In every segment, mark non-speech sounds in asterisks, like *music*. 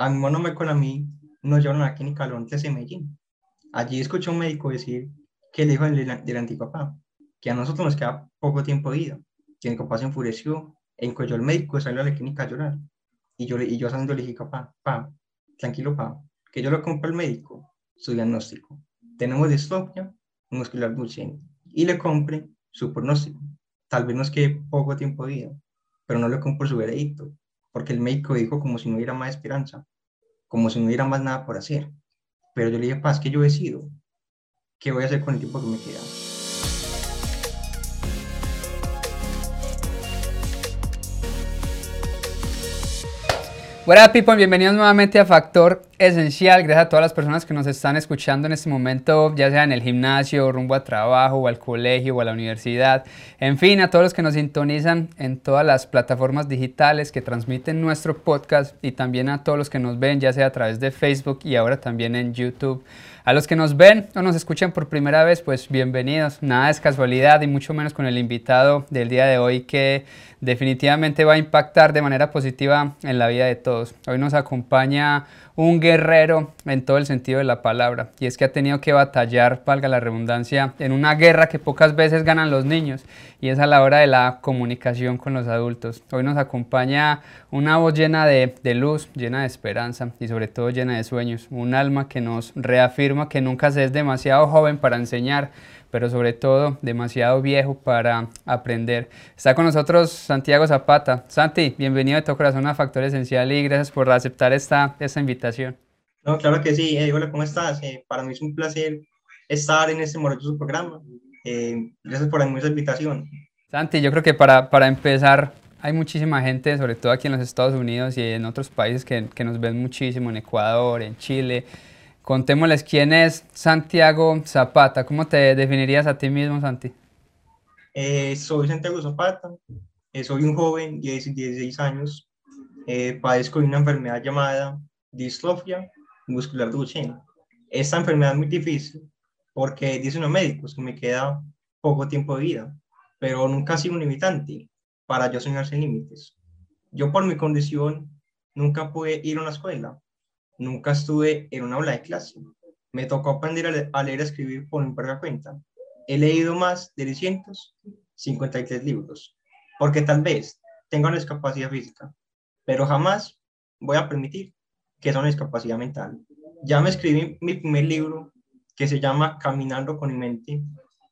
a mi hermano me con a mí nos llevaron a la clínica Londres de Medellín. Allí escuché a un médico decir que el hijo del, del antipapá, que a nosotros nos queda poco tiempo de vida. Que mi papá se enfureció, encolló al médico, salió a la clínica a llorar. Y yo, y yo saliendo le dije, papá, pa, tranquilo, pa, que yo lo compro al médico, su diagnóstico. Tenemos distrofia muscular Duchenne y le compre su pronóstico. Tal vez nos quede poco tiempo de vida, pero no le compro su veredicto, porque el médico dijo como si no hubiera más esperanza, como si no hubiera más nada por hacer. Pero yo le dije, paz, que yo decido qué voy a hacer con el tiempo que me queda. Hola people, bienvenidos nuevamente a Factor Esencial. Gracias a todas las personas que nos están escuchando en este momento, ya sea en el gimnasio, rumbo a trabajo, o al colegio, o a la universidad. En fin, a todos los que nos sintonizan en todas las plataformas digitales que transmiten nuestro podcast y también a todos los que nos ven, ya sea a través de Facebook y ahora también en YouTube. A los que nos ven o nos escuchan por primera vez, pues bienvenidos. Nada es casualidad y mucho menos con el invitado del día de hoy que definitivamente va a impactar de manera positiva en la vida de todos. Hoy nos acompaña un guerrero en todo el sentido de la palabra y es que ha tenido que batallar, valga la redundancia, en una guerra que pocas veces ganan los niños y es a la hora de la comunicación con los adultos. Hoy nos acompaña una voz llena de, de luz, llena de esperanza y sobre todo llena de sueños, un alma que nos reafirma que nunca se es demasiado joven para enseñar pero sobre todo demasiado viejo para aprender. Está con nosotros Santiago Zapata. Santi, bienvenido de todo corazón a Factor Esencial y gracias por aceptar esta, esta invitación. No, claro que sí. Eh, hola, ¿cómo estás? Eh, para mí es un placer estar en este maravilloso programa. Eh, gracias por esa invitación. Santi, yo creo que para, para empezar, hay muchísima gente, sobre todo aquí en los Estados Unidos y en otros países que, que nos ven muchísimo, en Ecuador, en Chile, Contémosles quién es Santiago Zapata. ¿Cómo te definirías a ti mismo, Santi? Eh, soy Santiago Zapata, eh, soy un joven de 16 años, eh, padezco de una enfermedad llamada distrofia muscular Duchenne. Esta enfermedad es muy difícil porque dicen los médicos que me queda poco tiempo de vida, pero nunca ha sido un limitante para yo soñar sin límites. Yo por mi condición nunca pude ir a una escuela, Nunca estuve en una aula de clase. Me tocó aprender a, leer y escribir por mi propia cuenta. He leído más de 253 libros, porque tal vez tenga una discapacidad física, pero jamás voy a permitir que sea una discapacidad mental. Ya me escribí mi primer libro, que se llama Caminando con mi mente.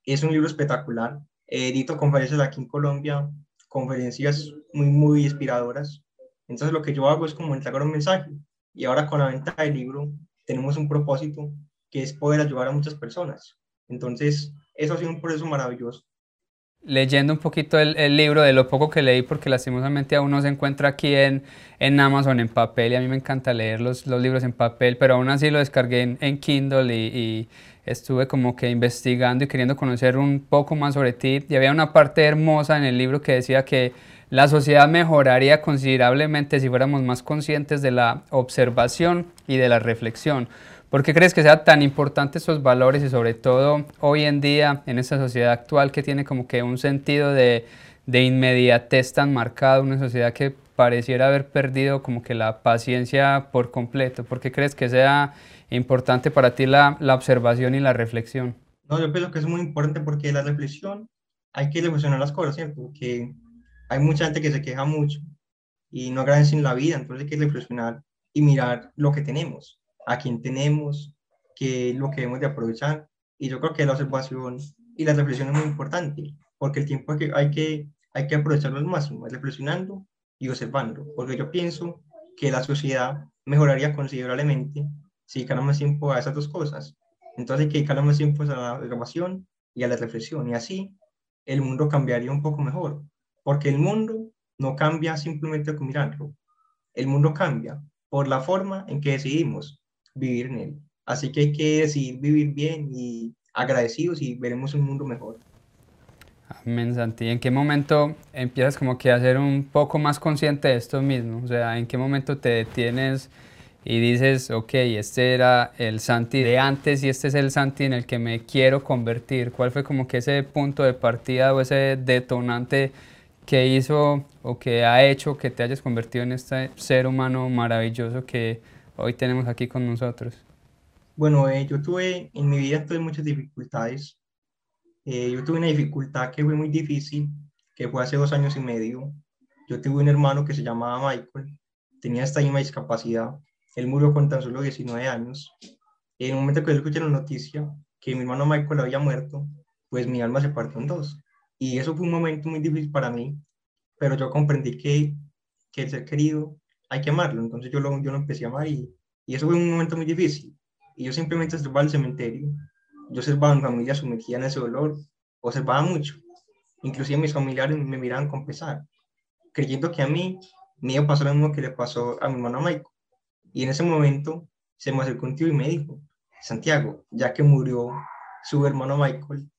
Es un libro espectacular. Edito conferencias aquí en Colombia, conferencias muy, muy inspiradoras. Entonces lo que yo hago es como entregar un mensaje y ahora con la venta del libro tenemos un propósito que es poder ayudar a muchas personas. Entonces, eso ha sido un proceso maravilloso. Leyendo un poquito el, libro, de lo poco que leí, porque lastimosamente aún no se encuentra aquí en, en Amazon en papel, y a mí me encanta leer los, los libros en papel, pero aún así lo descargué en, en Kindle y, y, estuve como que investigando y queriendo conocer un poco más sobre ti. Y había una parte hermosa en el libro que decía que la sociedad mejoraría considerablemente si fuéramos más conscientes de la observación y de la reflexión. ¿Por qué crees que sea tan importante estos valores y sobre todo hoy en día en esta sociedad actual que tiene como que un sentido de, de inmediatez tan marcado, una sociedad que pareciera haber perdido como que la paciencia por completo? ¿Por qué crees que sea importante para ti la, la observación y la reflexión? No, yo pienso que es muy importante porque la reflexión hay que reflexionar las cosas, ¿cierto? Que hay mucha gente que se queja mucho y no agradecen la vida, entonces hay que reflexionar y mirar lo que tenemos, a quién tenemos, qué es lo que debemos de aprovechar. Y yo creo que la observación y la reflexión es muy importante, porque el tiempo hay que, hay que, hay que aprovecharlo al máximo, reflexionando y observando, porque yo pienso que la sociedad mejoraría considerablemente si dedicáramos tiempo a esas dos cosas. Entonces hay que dedicarle más tiempo a la observación y a la reflexión, y así el mundo cambiaría un poco mejor. Porque el mundo no cambia simplemente con mirarlo. El mundo cambia por la forma en que decidimos vivir en él. Así que hay que decidir vivir bien y agradecidos y veremos un mundo mejor. Amén, Santi. ¿En qué momento empiezas como que a ser un poco más consciente de esto mismo? O sea, ¿en qué momento te detienes y dices, ok, este era el Santi de antes y este es el Santi en el que me quiero convertir? ¿Cuál fue como que ese punto de partida o ese detonante ¿Qué hizo o qué ha hecho que te hayas convertido en este ser humano maravilloso que hoy tenemos aquí con nosotros? Bueno, eh, yo tuve, en mi vida tuve muchas dificultades. Eh, yo tuve una dificultad que fue muy difícil, que fue hace dos años y medio. Yo tuve un hermano que se llamaba Michael, tenía esta misma discapacidad. Él murió con tan solo 19 años. En el momento que yo escuché la noticia que mi hermano Michael había muerto, pues mi alma se partió en dos. Y eso fue un momento muy difícil para mí, pero yo comprendí que, que el ser querido hay que amarlo. Entonces yo lo, yo lo empecé a amar y, y eso fue un momento muy difícil. Y yo simplemente observaba el cementerio. Yo observaba a mi familia sumergida en ese dolor. Observaba mucho. Inclusive mis familiares me miraban con pesar, creyendo que a mí me iba a pasar lo mismo que le pasó a mi hermano Michael. Y en ese momento se me acercó un tío y me dijo, Santiago, ya que murió su hermano Michael,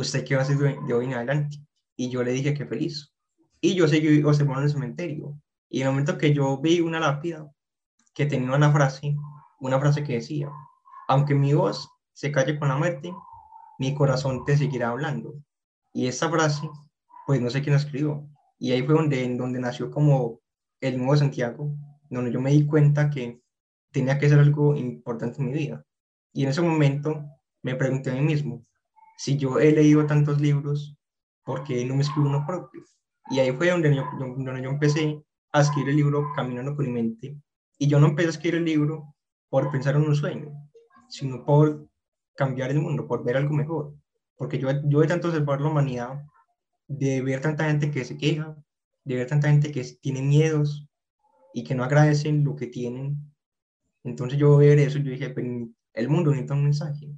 ¿usted qué va a hacer de hoy en adelante? Y yo le dije que feliz. Y yo seguí observando el cementerio. Y en el momento que yo vi una lápida que tenía una frase, una frase que decía, aunque mi voz se calle con la muerte, mi corazón te seguirá hablando. Y esa frase, pues no sé quién la escribió. Y ahí fue donde, donde nació como el nuevo Santiago, donde yo me di cuenta que tenía que ser algo importante en mi vida. Y en ese momento me pregunté a mí mismo, si yo he leído tantos libros, ¿por qué no me escribo uno propio? Y ahí fue donde yo, donde yo empecé a escribir el libro Caminando con mi mente. Y yo no empecé a escribir el libro por pensar en un sueño, sino por cambiar el mundo, por ver algo mejor. Porque yo, yo de tanto observar la humanidad, de ver tanta gente que se queja, de ver tanta gente que tiene miedos y que no agradecen lo que tienen. Entonces yo ver eso, yo dije, el mundo necesita un mensaje.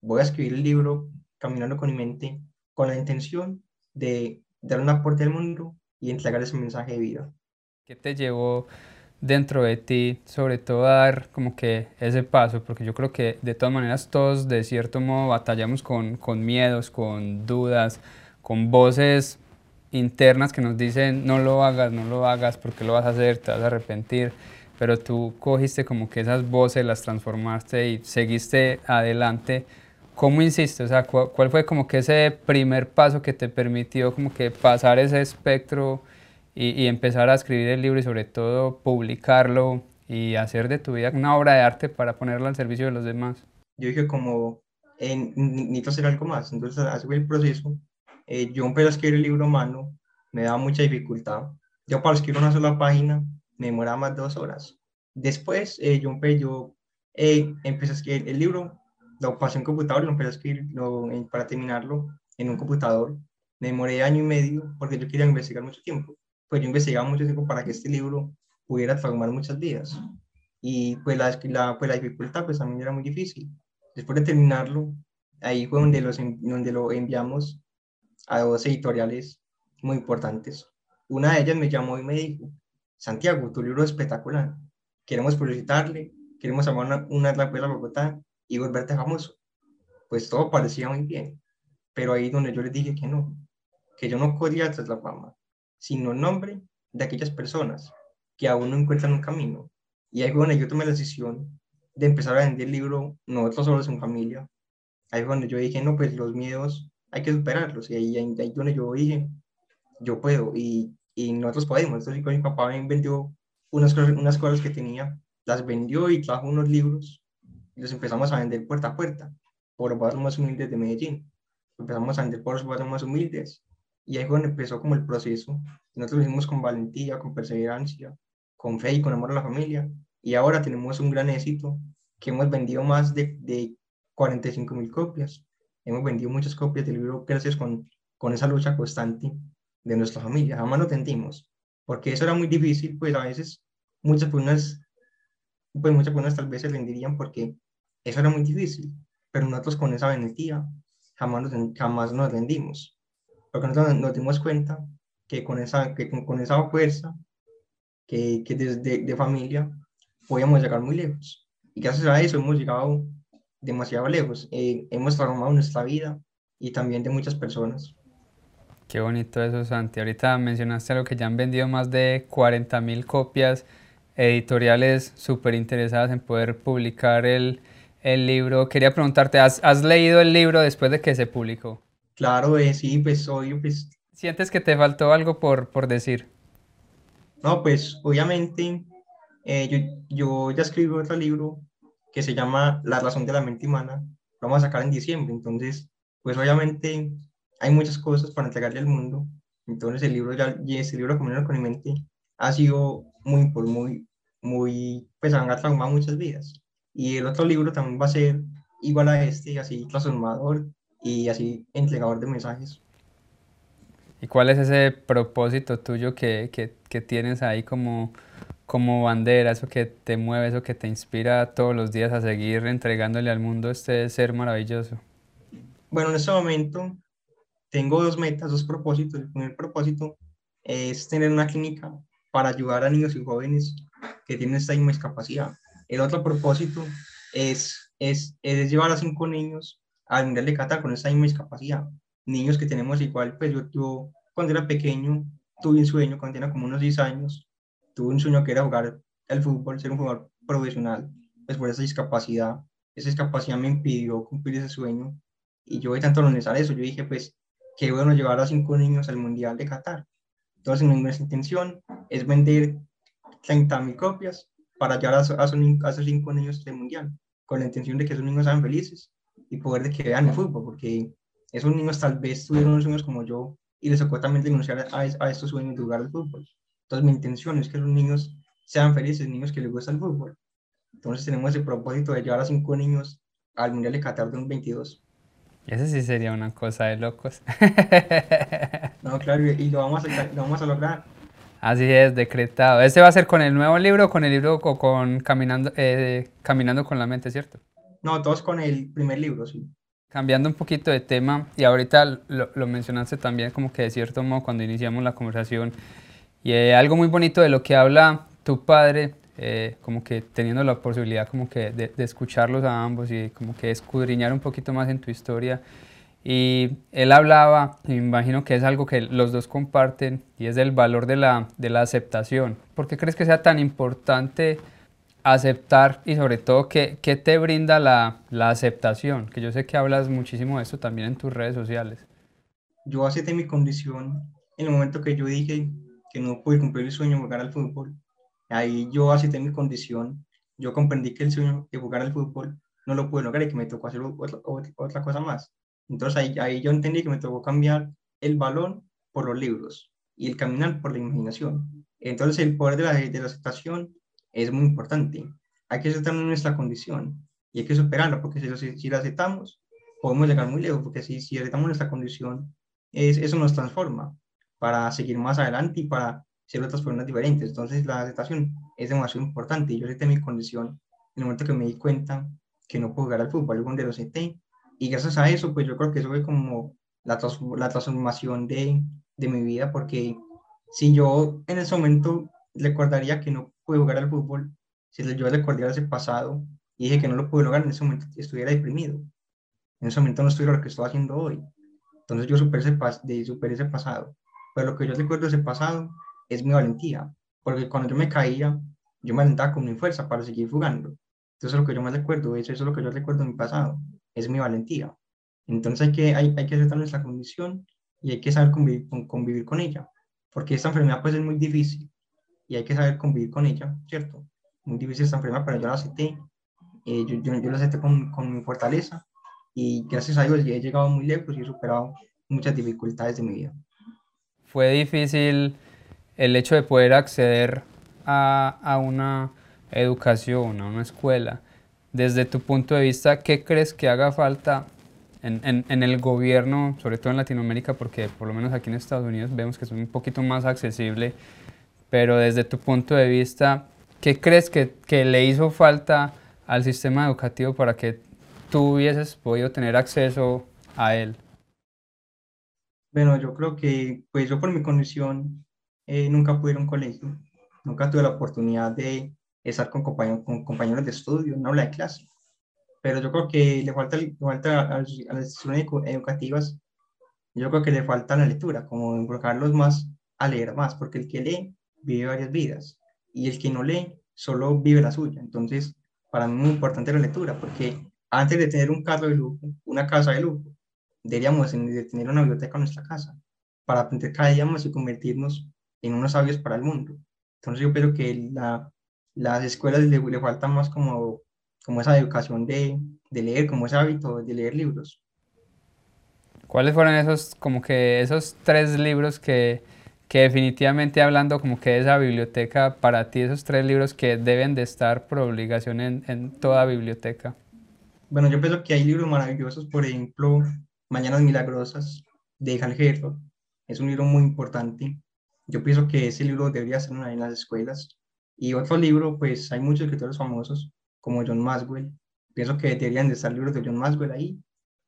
Voy a escribir el libro Caminando con mi mente con la intención de dar un aporte al mundo y entregar ese mensaje de vida. ¿Qué te llevó dentro de ti, sobre todo a dar como que ese paso, porque yo creo que de todas maneras todos de cierto modo batallamos con, con miedos, con dudas, con voces internas que nos dicen no lo hagas, no lo hagas, porque lo vas a hacer, te vas a arrepentir, pero tú cogiste como que esas voces, las transformaste y seguiste adelante. ¿Cómo insistes? O sea, ¿cuál fue como que ese primer paso que te permitió como que pasar ese espectro y, empezar a escribir el libro y sobre todo publicarlo y hacer de tu vida una obra de arte para ponerla al servicio de los demás? Yo dije como, eh, necesito hacer algo más, entonces así fue el proceso. Eh, yo empecé a escribir el libro a mano, me daba mucha dificultad. Yo para escribir una sola página me demoraba más de dos horas. Después eh, yo, empecé, yo eh, empecé a escribir el libro, lo pasé en computador, lo empecé a escribir para terminarlo en un computador. Me demoré año y medio porque yo quería investigar mucho tiempo pues yo investigaba mucho tiempo para que este libro pudiera transformar muchas vidas. Y pues la, la, pues la dificultad pues también era muy difícil. Después de terminarlo, ahí fue donde, los, donde lo enviamos a dos editoriales muy importantes. Una de ellas me llamó y me dijo, Santiago, tu libro es espectacular, queremos publicitarle, queremos armar una, una a Bogotá y volverte famoso. Pues todo parecía muy bien, pero ahí donde yo les dije que no, que yo no podía tras la fama, sino el nombre de aquellas personas que aún no encuentran un camino. Y ahí donde yo tomé la decisión de empezar a vender el libro Nosotros solos en familia. Ahí donde yo dije, no, pues los miedos hay que superarlos. Y ahí, ahí, ahí donde yo dije, yo puedo y, y nosotros podemos. Entonces mi papá vendió unas unas cosas que tenía, las vendió y trajo unos libros los empezamos a vender puerta a puerta por los barrios más humildes de Medellín. Empezamos a vender por los barrios más humildes y ahí fue donde empezó como el proceso. Nosotros lo hicimos con valentía, con perseverancia, con fe y con amor a la familia. Y ahora tenemos un gran éxito, que hemos vendido más de, de 45 mil copias. Hemos vendido muchas copias del libro gracias con, con esa lucha constante de nuestra familia. Jamás nos tendimos, porque eso era muy difícil, pues a veces muchas personas, pues muchas personas tal vez se rendirían porque eso era muy difícil, pero nosotros con esa valentía jamás nos, jamás nos rendimos porque nosotros nos dimos cuenta que con esa, que con, esa fuerza, que, que desde de familia podíamos llegar muy lejos. Y gracias a eso hemos llegado demasiado lejos. Eh, hemos transformado nuestra vida y también de muchas personas. Qué bonito eso, Santi. Ahorita mencionaste algo que ya han vendido más de 40 mil copias, editoriales súper interesadas en poder publicar el, el libro. Quería preguntarte, ¿has, ¿has leído el libro después de que se publicó? Claro, eh, sí, pues obvio, pues. ¿Sientes que te faltó algo por, por decir? No, pues obviamente Eh, yo, yo ya escribí otro libro que se llama La razón de la mente humana. Lo vamos a sacar en diciembre. Entonces, pues obviamente hay muchas cosas para entregarle al mundo. Entonces, el libro ya, y ese libro, Comunión con mi mente, ha sido muy, muy, muy, pues han transformado muchas vidas. Y el otro libro también va a ser igual a este, así transformador y así entregador de mensajes. ¿Y cuál es ese propósito tuyo que, que, que tienes ahí como, como bandera, eso que te mueve, eso que te inspira todos los días a seguir entregándole al mundo este ser maravilloso? Bueno, en este momento tengo dos metas, dos propósitos. El primer propósito es tener una clínica para ayudar a niños y jóvenes que tienen esta misma discapacidad. El otro propósito es, es, es llevar a cinco niños al Mundial de Qatar con esta misma discapacidad. Niños que tenemos igual, pues yo, yo cuando era pequeño tuve un sueño, cuando tenía como unos 10 años, tuve un sueño que era jugar el fútbol, ser un jugador profesional, pues por esa discapacidad. Esa discapacidad me impidió cumplir ese sueño y yo de tanto lo eso, yo dije, pues, qué bueno llevar a cinco niños al Mundial de Qatar. Entonces, nuestra intención es vender 30.000 copias para llevar a, esos cinco niños del Mundial, con la intención de que esos niños sean felices y poder de que vean el fútbol, porque esos niños tal vez tuvieron sueños como yo y les tocó también denunciar a, a estos sueños de jugar al fútbol. Entonces, mi intención es que los niños sean felices, niños que les gusta el fútbol. Entonces, tenemos el propósito de llevar a cinco niños al Mundial de Qatar 2022. Ese sí sería una cosa de locos. *laughs* no, claro, y lo vamos a, lo vamos a lograr. Así es, decretado. ¿Este va a ser con el nuevo libro o con el libro o con Caminando, eh, Caminando con la mente, cierto? No, todos con el primer libro, sí. Cambiando un poquito de tema, y ahorita lo, lo mencionaste también como que de cierto modo cuando iniciamos la conversación, y eh, algo muy bonito de lo que habla tu padre, eh, como que teniendo la posibilidad como que de, de, escucharlos a ambos y como que escudriñar un poquito más en tu historia. Y él hablaba, me imagino que es algo que los dos comparten, y es el valor de la, de la aceptación. ¿Por qué crees que sea tan importante aceptar y sobre todo qué, qué te brinda la, la, aceptación? Que yo sé que hablas muchísimo de eso también en tus redes sociales. Yo acepté mi condición en el momento que yo dije que no pude cumplir el sueño de jugar al fútbol. Ahí yo acepté mi condición, yo comprendí que el sueño de jugar al fútbol no lo pude lograr y que me tocó hacer otra, cosa más. Entonces ahí, ahí yo entendí que me tocó cambiar el balón por los libros y el caminar por la imaginación. Entonces el poder de la, de la aceptación es muy importante. Hay que aceptar nuestra condición y hay que superarla, porque si, si la aceptamos, podemos llegar muy lejos, porque si, si aceptamos nuestra condición, es, eso nos transforma para seguir más adelante y para ser otras personas diferentes. Entonces la aceptación es demasiado importante yo acepté mi condición en el momento que me di cuenta que no puedo jugar al fútbol, donde lo acepté y gracias a eso, pues yo creo que eso fue como la, la transformación de, de mi vida, porque si yo en ese momento recordaría que no pude jugar al fútbol, si yo recordaría ese pasado y dije que no lo pude lograr, en ese momento estuviera deprimido. En ese momento no estuviera lo que estoy haciendo hoy. Entonces yo superé ese, de, superé ese pasado. Pero lo que yo recuerdo de ese pasado es mi valentía, porque cuando yo me caía, yo me alentaba con mi fuerza para seguir jugando. Entonces lo que yo más recuerdo, eso, eso es lo que yo recuerdo de mi pasado, es mi valentía. Entonces hay que, hay, hay que aceptar nuestra condición y hay que saber convivir con, convivir con ella, porque esta enfermedad pues es muy difícil y hay que saber convivir con ella, ¿cierto? Muy difícil esta enfermedad, pero yo la acepté, eh, yo, yo, yo, la acepté con, con mi fortaleza y gracias a Dios he llegado muy lejos y he superado muchas dificultades de mi vida. Fue difícil el hecho de poder acceder a, a una educación, a una escuela. Desde tu punto de vista, ¿qué crees que haga falta en, en, el gobierno, sobre todo en Latinoamérica, porque por lo menos aquí en Estados Unidos vemos que es un poquito más accesible, pero desde tu punto de vista, ¿qué crees que, que le hizo falta al sistema educativo para que tú hubieses podido tener acceso a él? Bueno, yo creo que, pues yo por mi condición, eh, nunca pude ir a un colegio, nunca tuve la oportunidad de estar con compañeros, con compañeros de estudio, no habla de clase. Pero yo creo que le falta, le falta a, las instituciones educativas, yo creo que le falta la lectura, como involucrarlos más a leer más, porque el que lee vive varias vidas y el que no lee solo vive la suya. Entonces, para mí es muy importante la lectura, porque antes de tener un carro de lujo, una casa de lujo, deberíamos tener una biblioteca en nuestra casa para aprender cada día más y convertirnos en unos sabios para el mundo. Entonces yo creo que la, las escuelas le, le falta más como, como esa educación de, de leer, como ese hábito de leer libros. ¿Cuáles fueron esos, como que esos tres libros que, que definitivamente hablando como que de esa biblioteca, para ti esos tres libros que deben de estar por obligación en, en toda biblioteca? Bueno, yo pienso que hay libros maravillosos, por ejemplo, Mañanas Milagrosas de Hal Herod. Es un libro muy importante. Yo pienso que ese libro debería estar en las escuelas. Y otro libro, pues hay muchos escritores famosos, como John Maswell. Pienso que deberían de estar libros de John Maswell ahí.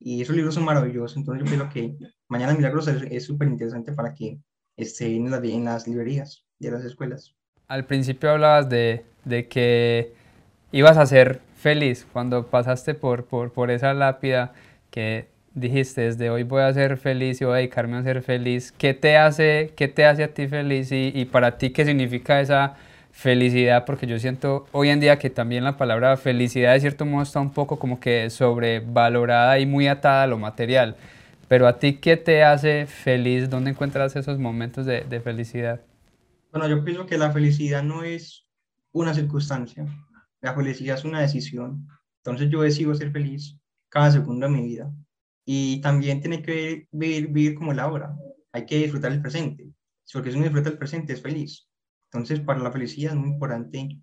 Y esos libros son maravillosos. Entonces yo pienso que Mañanas Milagrosas es súper interesante para que esté en, en las librerías de las escuelas. Al principio hablabas de, de que ibas a ser feliz cuando pasaste por, por, por esa lápida que dijiste, desde hoy voy a ser feliz y voy a dedicarme a ser feliz. ¿Qué te hace, qué te hace a ti feliz y, y, para ti qué significa esa felicidad? Porque yo siento hoy en día que también la palabra felicidad de cierto modo está un poco como que sobrevalorada y muy atada a lo material. Pero a ti, ¿qué te hace feliz? ¿Dónde encuentras esos momentos de, de felicidad? Bueno, yo pienso que la felicidad no es una circunstancia, la felicidad es una decisión. Entonces yo decido ser feliz cada segundo de mi vida. Y también tiene que vivir, vivir como la hora. Hay que disfrutar el presente. Porque si uno disfruta el presente es feliz. Entonces para la felicidad es muy importante.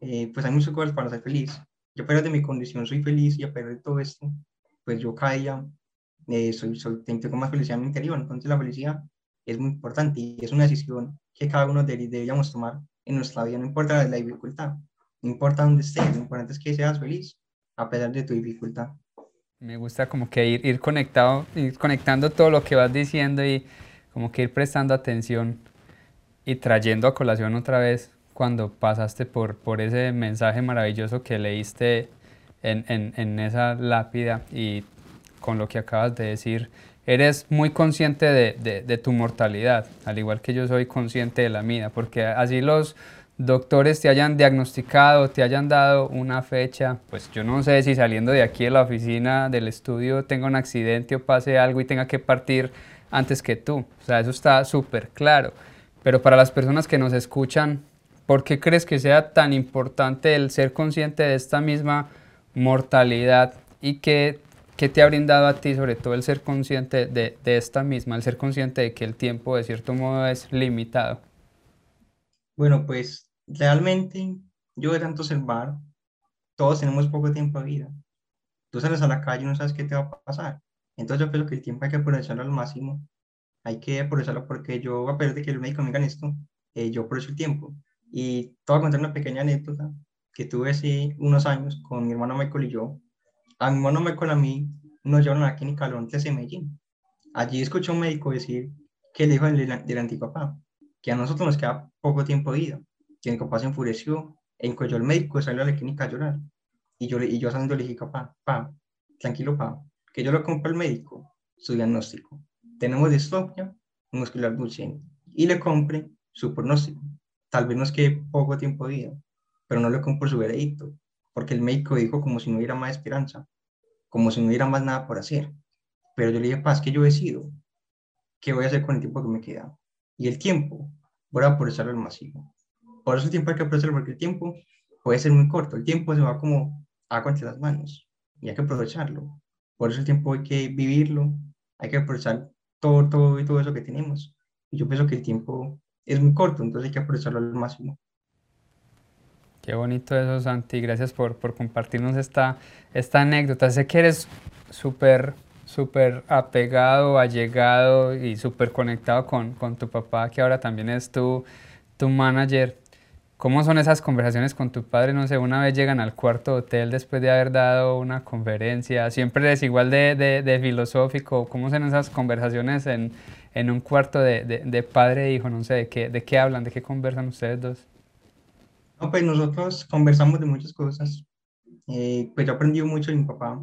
Eh, pues hay muchas cosas para ser feliz. Yo pesar de mi condición soy feliz y a pesar de todo esto, pues yo cada día eh, soy, soy, tengo más felicidad en mi interior. Entonces la felicidad es muy importante y es una decisión que cada uno deberíamos tomar en nuestra vida, no importa la dificultad, no importa dónde estés, lo importante es que seas feliz a pesar de tu dificultad. Me gusta como que ir, ir conectado, ir conectando todo lo que vas diciendo y como que ir prestando atención y trayendo a colación otra vez cuando pasaste por, por ese mensaje maravilloso que leíste en, en, en esa lápida y con lo que acabas de decir, eres muy consciente de, de, de, tu mortalidad, al igual que yo soy consciente de la mía, porque así los doctores te hayan diagnosticado, te hayan dado una fecha, pues yo no sé si saliendo de aquí de la oficina del estudio tenga un accidente o pase algo y tenga que partir antes que tú, o sea, eso está súper claro, pero para las personas que nos escuchan, ¿por qué crees que sea tan importante el ser consciente de esta misma mortalidad y que ¿Qué te ha brindado a ti, sobre todo, el ser consciente de, de, esta misma, el ser consciente de que el tiempo, de cierto modo, es limitado? Bueno, pues realmente yo de tanto observar, todos tenemos poco tiempo de vida. Tú sales a la calle y no sabes qué te va a pasar. Entonces yo creo que el tiempo hay que aprovecharlo al máximo. Hay que aprovecharlo porque yo, a pesar de que el médico me diga esto, eh, yo aprovecho el tiempo. Y te voy a contar una pequeña anécdota que tuve hace unos años con mi hermano Michael y yo a mi hermano Michael a mí nos llevaron a la clínica Londres en Medellín. Allí escuché a un médico decir que le dijo del, del antipapá, que a nosotros nos queda poco tiempo de vida. Que mi papá se enfureció, encolló al médico y salió a la clínica a llorar. Y yo, y yo saliendo le dije, papá, pa, tranquilo, pa, que yo lo compro al médico, su diagnóstico. Tenemos distrofia muscular duchenne y le compre su pronóstico. Tal vez nos quede poco tiempo de vida, pero no le compro su veredicto, porque el médico dijo como si no hubiera más esperanza, como si no hubiera más nada por hacer. Pero yo le dije, paz, que yo decido qué voy a hacer con el tiempo que me queda. Y el tiempo, voy a aprovecharlo al máximo. Por eso el tiempo hay que aprovecharlo, porque el tiempo puede ser muy corto. El tiempo se va como agua entre las manos y hay que aprovecharlo. Por eso el tiempo hay que vivirlo, hay que aprovechar todo, todo y todo eso que tenemos. Y yo pienso que el tiempo es muy corto, entonces hay que aprovecharlo al máximo. Qué bonito eso, Santi. Gracias por, por compartirnos esta, esta anécdota. Sé que eres súper, súper apegado, allegado y súper conectado con, con, tu papá, que ahora también es tu, tu manager. ¿Cómo son esas conversaciones con tu padre? No sé, una vez llegan al cuarto hotel después de haber dado una conferencia. ¿Siempre es igual de, de, de filosófico? ¿Cómo son esas conversaciones en, en un cuarto de, de, padre e hijo? No sé, ¿de qué, ¿de qué hablan? ¿De qué conversan ustedes dos? Pues nosotros conversamos de muchas cosas. Eh, pues yo he aprendido mucho de mi papá.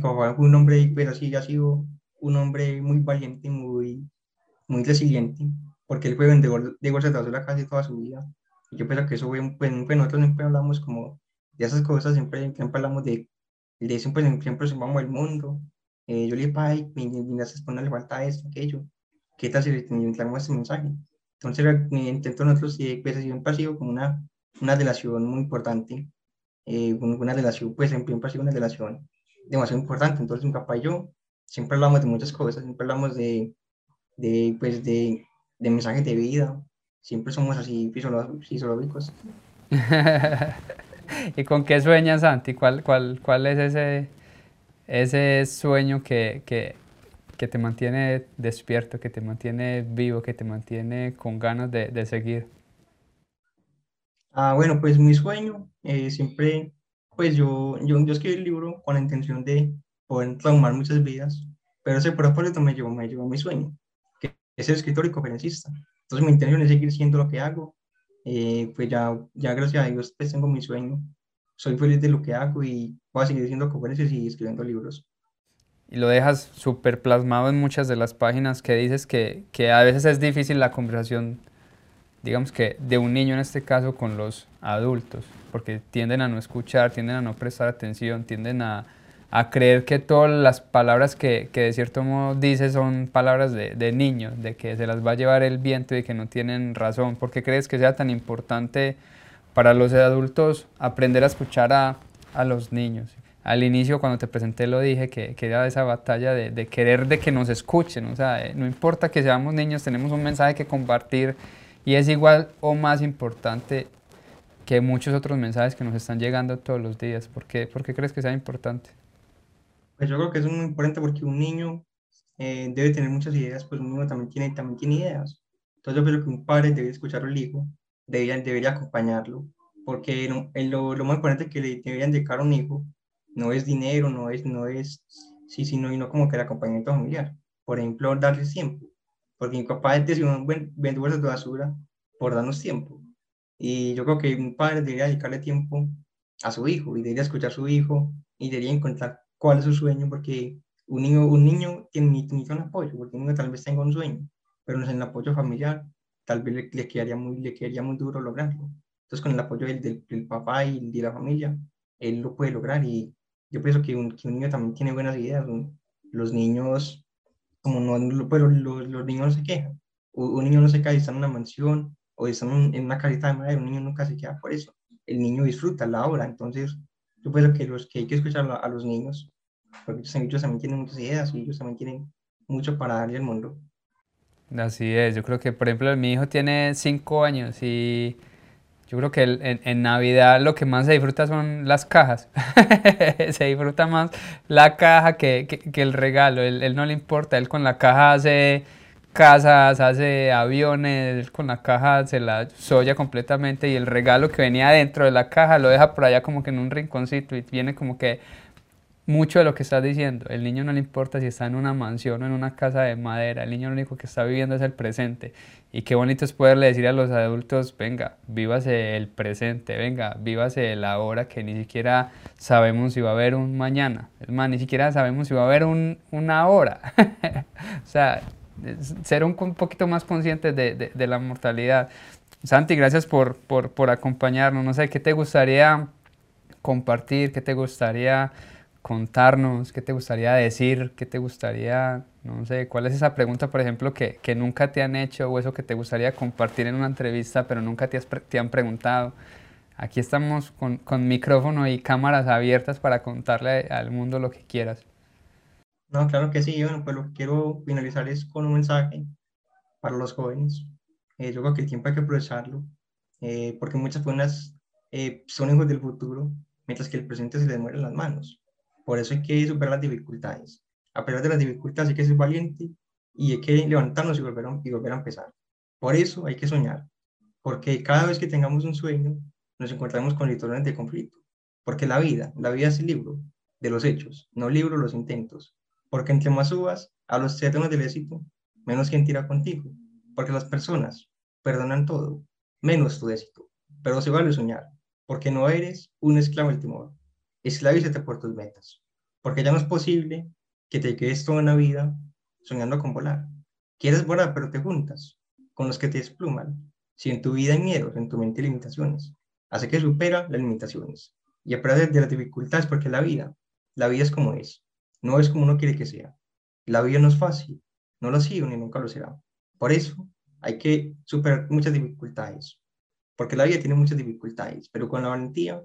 Fue un hombre, pues así, ha sido un hombre muy valiente, muy, muy resiliente, porque él fue vendedor de bolsas de basura casi toda su vida. Y yo pienso que eso fue, pues, pues, nosotros siempre hablamos como de esas cosas, siempre, siempre hablamos de, de siempre, siempre vamos el mundo. Eh, yo le dije, ay, mi, mi, mi esposa le falta esto, aquello. ¿Qué tal si le traemos ese mensaje? Entonces, mi intento nosotros, pues, siempre ha sido como una una relación muy importante, eh, una relación, pues siempre ha sido una relación demasiado importante. Entonces mi papá y yo siempre hablamos de muchas cosas, siempre hablamos de, de pues de, de mensajes de vida, siempre somos así fisiológicos. *laughs* ¿Y con qué sueñas, Santi? ¿Cuál, cuál, cuál es ese, ese sueño que, que, que, te mantiene despierto, que te mantiene vivo, que te mantiene con ganas de, de seguir? Ah, bueno, pues mi sueño eh, siempre, pues yo, yo, yo escribí el libro con la intención de poder traumar muchas vidas, pero ese propósito me llevó, me llevó a mi sueño, que es ser escritor y conferencista. Entonces mi intención es seguir siendo lo que hago, eh, pues ya, ya gracias a Dios pues tengo mi sueño, soy feliz de lo que hago y voy a seguir haciendo conferencias y escribiendo libros. Y lo dejas súper plasmado en muchas de las páginas que dices que, que a veces es difícil la conversación, digamos que de un niño en este caso con los adultos, porque tienden a no escuchar, tienden a no prestar atención, tienden a, a creer que todas las palabras que, que, de cierto modo dice son palabras de, de niños, de que se las va a llevar el viento y que no tienen razón. ¿Por qué crees que sea tan importante para los adultos aprender a escuchar a, a los niños? Al inicio, cuando te presenté, lo dije, que, que era esa batalla de, de, querer de que nos escuchen. O sea, eh, no importa que seamos niños, tenemos un mensaje que compartir y es igual o más importante que muchos otros mensajes que nos están llegando todos los días. ¿Por qué, ¿Por qué crees que sea importante? Pues yo creo que es muy importante porque un niño eh, debe tener muchas ideas, pues un niño también tiene, también tiene ideas. Entonces yo creo que un padre debe escuchar al hijo, debería, debería acompañarlo, porque lo, lo, más importante que le deberían dedicar a un hijo no es dinero, no es, no es, sí, sino, no como que el acompañamiento familiar. Por ejemplo, darle tiempo, porque mi papá es un buen vendedor de basura por darnos tiempo. Y yo creo que un padre debería dedicarle tiempo a su hijo y debería escuchar a su hijo y debería encontrar cuál es su sueño, porque un niño, un niño tiene, necesita un apoyo, porque un niño tal vez tenga un sueño, pero no es el apoyo familiar, tal vez le, le, quedaría muy, le quedaría muy duro lograrlo. Entonces, con el apoyo del, del, del, papá y de la familia, él lo puede lograr. Y yo pienso que un, que un niño también tiene buenas ideas. Los niños, como no, pero los, los niños no se quejan. Un, niño no se queda si está en una mansión o está en, una carita de madera, un niño nunca se queda por eso. El niño disfruta la obra, entonces yo pienso que, los, que hay que escuchar a, los niños, porque ellos, también tienen muchas ideas y ellos también tienen mucho para darle al mundo. Así es, yo creo que, por ejemplo, mi hijo tiene cinco años y yo creo que en, en, Navidad lo que más se disfruta son las cajas. *laughs* se disfruta más la caja que, que, el regalo. Él, él, no le importa, él con la caja hace casas, hace aviones, con la caja se la soya completamente y el regalo que venía dentro de la caja lo deja por allá como que en un rinconcito y viene como que mucho de lo que estás diciendo. El niño no le importa si está en una mansión o en una casa de madera, el niño lo único que está viviendo es el presente. Y qué bonito es poderle decir a los adultos, venga, vívase el presente, venga, vívase la hora que ni siquiera sabemos si va a haber un mañana. Es más, ni siquiera sabemos si va a haber un, una hora. *laughs* o sea, ser un, poquito más conscientes de, de, la mortalidad. Santi, gracias por, por, por, acompañarnos. No sé, ¿qué te gustaría compartir? ¿Qué te gustaría contarnos? ¿Qué te gustaría decir? ¿Qué te gustaría, no sé, cuál es esa pregunta, por ejemplo, que, que nunca te han hecho o eso que te gustaría compartir en una entrevista, pero nunca te, has, te han preguntado? Aquí estamos con, con micrófono y cámaras abiertas para contarle al mundo lo que quieras. No, claro que sí. Bueno, pues lo que quiero finalizar es con un mensaje para los jóvenes. Eh, yo creo que el tiempo hay que aprovecharlo, eh, porque muchas personas eh, son hijos del futuro, mientras que el presente se les muere en las manos. Por eso hay que superar las dificultades. A pesar de las dificultades hay que ser valiente y hay que levantarnos y volver a, empezar. Por eso hay que soñar, porque cada vez que tengamos un sueño, nos encontramos con situaciones de conflicto. Porque la vida, la vida es el libro de los hechos, no libro los intentos porque entre más subas a los teatros del éxito, menos quien tira contigo, porque las personas perdonan todo, menos tu éxito, pero se vale soñar, porque no eres un esclavo del temor, esclavízate por tus metas, porque ya no es posible que te quedes toda una vida soñando con volar. Quieres volar, pero te juntas con los que te despluman. Si en tu vida hay miedos, en tu mente hay limitaciones, hace que supera las limitaciones y aprende de las dificultades, porque la vida, la vida es como es, no es como uno quiere que sea. La vida no es fácil, no lo ha sido ni nunca lo será. Por eso hay que superar muchas dificultades. porque la vida tiene muchas dificultades, pero con la valentía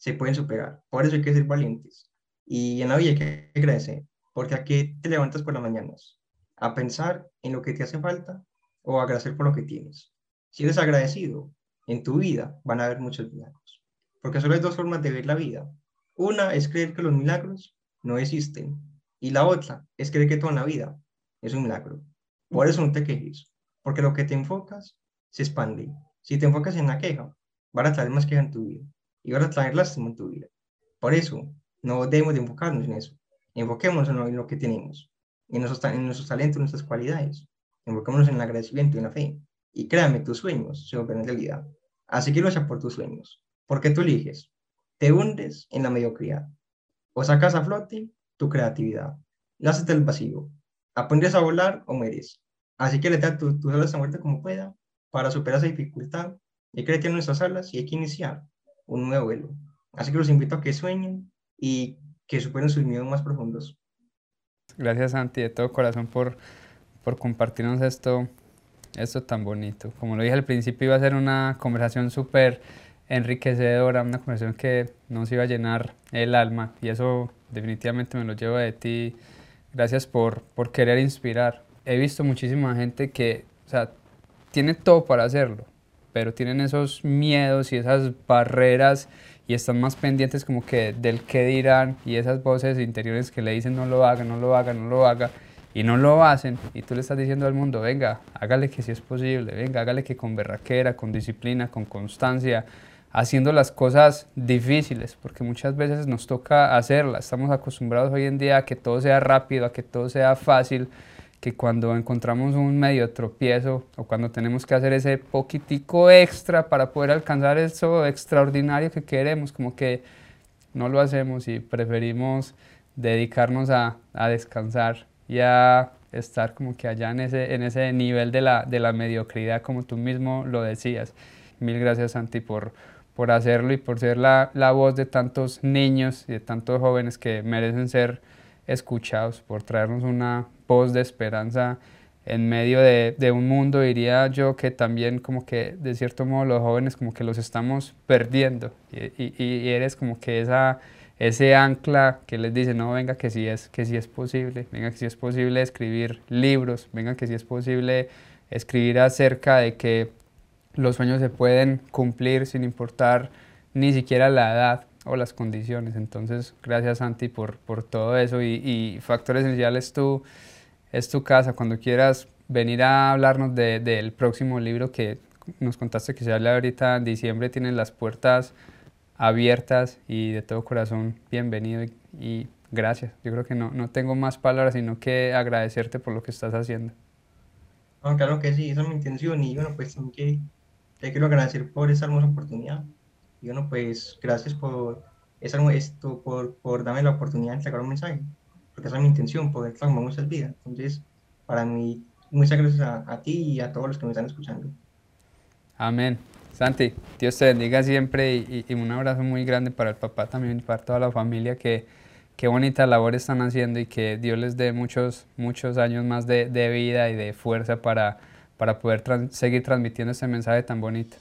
se pueden superar. Por eso hay que ser valientes. Y en la vida hay que agradecer, porque aquí te levantas por las mañanas a pensar en lo que te hace falta o agradecer por lo que tienes. Si eres agradecido, en tu vida van a haber muchos milagros. Porque solo hay dos formas de ver la vida. Una es creer que los milagros no existen. Y la otra es creer que toda la vida es un milagro. Por eso no te quejes. Porque lo que te enfocas se expande. Si te enfocas en la queja, van a traer más queja en tu vida y van a traer lástima en tu vida. Por eso, no debemos de enfocarnos en eso. Enfoquémonos en lo, que tenemos, en nuestros, en talentos, en nuestras cualidades. Enfoquémonos en el agradecimiento y en la fe. Y créame, tus sueños se vuelven realidad. Así que lucha por tus sueños. Porque tú eliges. Te hundes en la mediocridad. O sacas a flote tu creatividad. Lázate el vacío. Aprendes a volar o mueres. Así que le da tus alas a muerte como pueda para superar esa dificultad y créete en nuestras alas y hay que iniciar un nuevo vuelo. Así que los invito a que sueñen y que superen sus miedos más profundos. Gracias Santi de todo corazón por, por compartirnos esto, esto tan bonito. Como lo dije al principio iba a ser una conversación súper enriquecedora, una conversación que nos iba a llenar el alma y eso definitivamente me lo llevo de ti. Gracias por, por querer inspirar. He visto muchísima gente que, o sea, tiene todo para hacerlo, pero tienen esos miedos y esas barreras y están más pendientes como que del qué dirán y esas voces interiores que le dicen no lo haga, no lo haga, no lo haga y no lo hacen y tú le estás diciendo al mundo, venga, hágale que si es posible, venga, hágale que con berraquera, con disciplina, con constancia, haciendo las cosas difíciles, porque muchas veces nos toca hacerlas, estamos acostumbrados hoy en día a que todo sea rápido, a que todo sea fácil, que cuando encontramos un medio tropiezo o cuando tenemos que hacer ese poquitico extra para poder alcanzar eso extraordinario que queremos, como que no lo hacemos y preferimos dedicarnos a, a descansar y a estar como que allá en ese, en ese nivel de la, de la mediocridad, como tú mismo lo decías. Mil gracias, Santi, por, por hacerlo y por ser la, la voz de tantos niños y de tantos jóvenes que merecen ser escuchados, por traernos una voz de esperanza en medio de, de, un mundo, diría yo, que también como que de cierto modo los jóvenes como que los estamos perdiendo. Y, y, eres como que esa, ese ancla que les dice, no, venga que sí es, que sí es posible, venga que sí es posible escribir libros, venga que sí es posible escribir acerca de que los sueños se pueden cumplir sin importar ni siquiera la edad, o las condiciones. Entonces, gracias Santi por, por todo eso y, Factor Esencial es tu, es tu casa. Cuando quieras venir a hablarnos del de, próximo libro que nos contaste que se habla ahorita en diciembre, tienes las puertas abiertas y de todo corazón bienvenido y, gracias. Yo creo que no, no tengo más palabras sino que agradecerte por lo que estás haciendo. claro que sí, esa es mi intención y bueno, pues también que te quiero agradecer por esa hermosa oportunidad y bueno, pues gracias por, esa, esto, por, por darme la oportunidad de entregar un mensaje, porque esa es mi intención, poder transformar muchas vidas. Entonces, para mí, muchas gracias a, ti y a todos los que me están escuchando. Amén. Santi, Dios te bendiga siempre y, y, un abrazo muy grande para el papá también y para toda la familia que qué bonita labor están haciendo y que Dios les dé muchos, muchos años más de, de vida y de fuerza para, para poder seguir transmitiendo este mensaje tan bonito.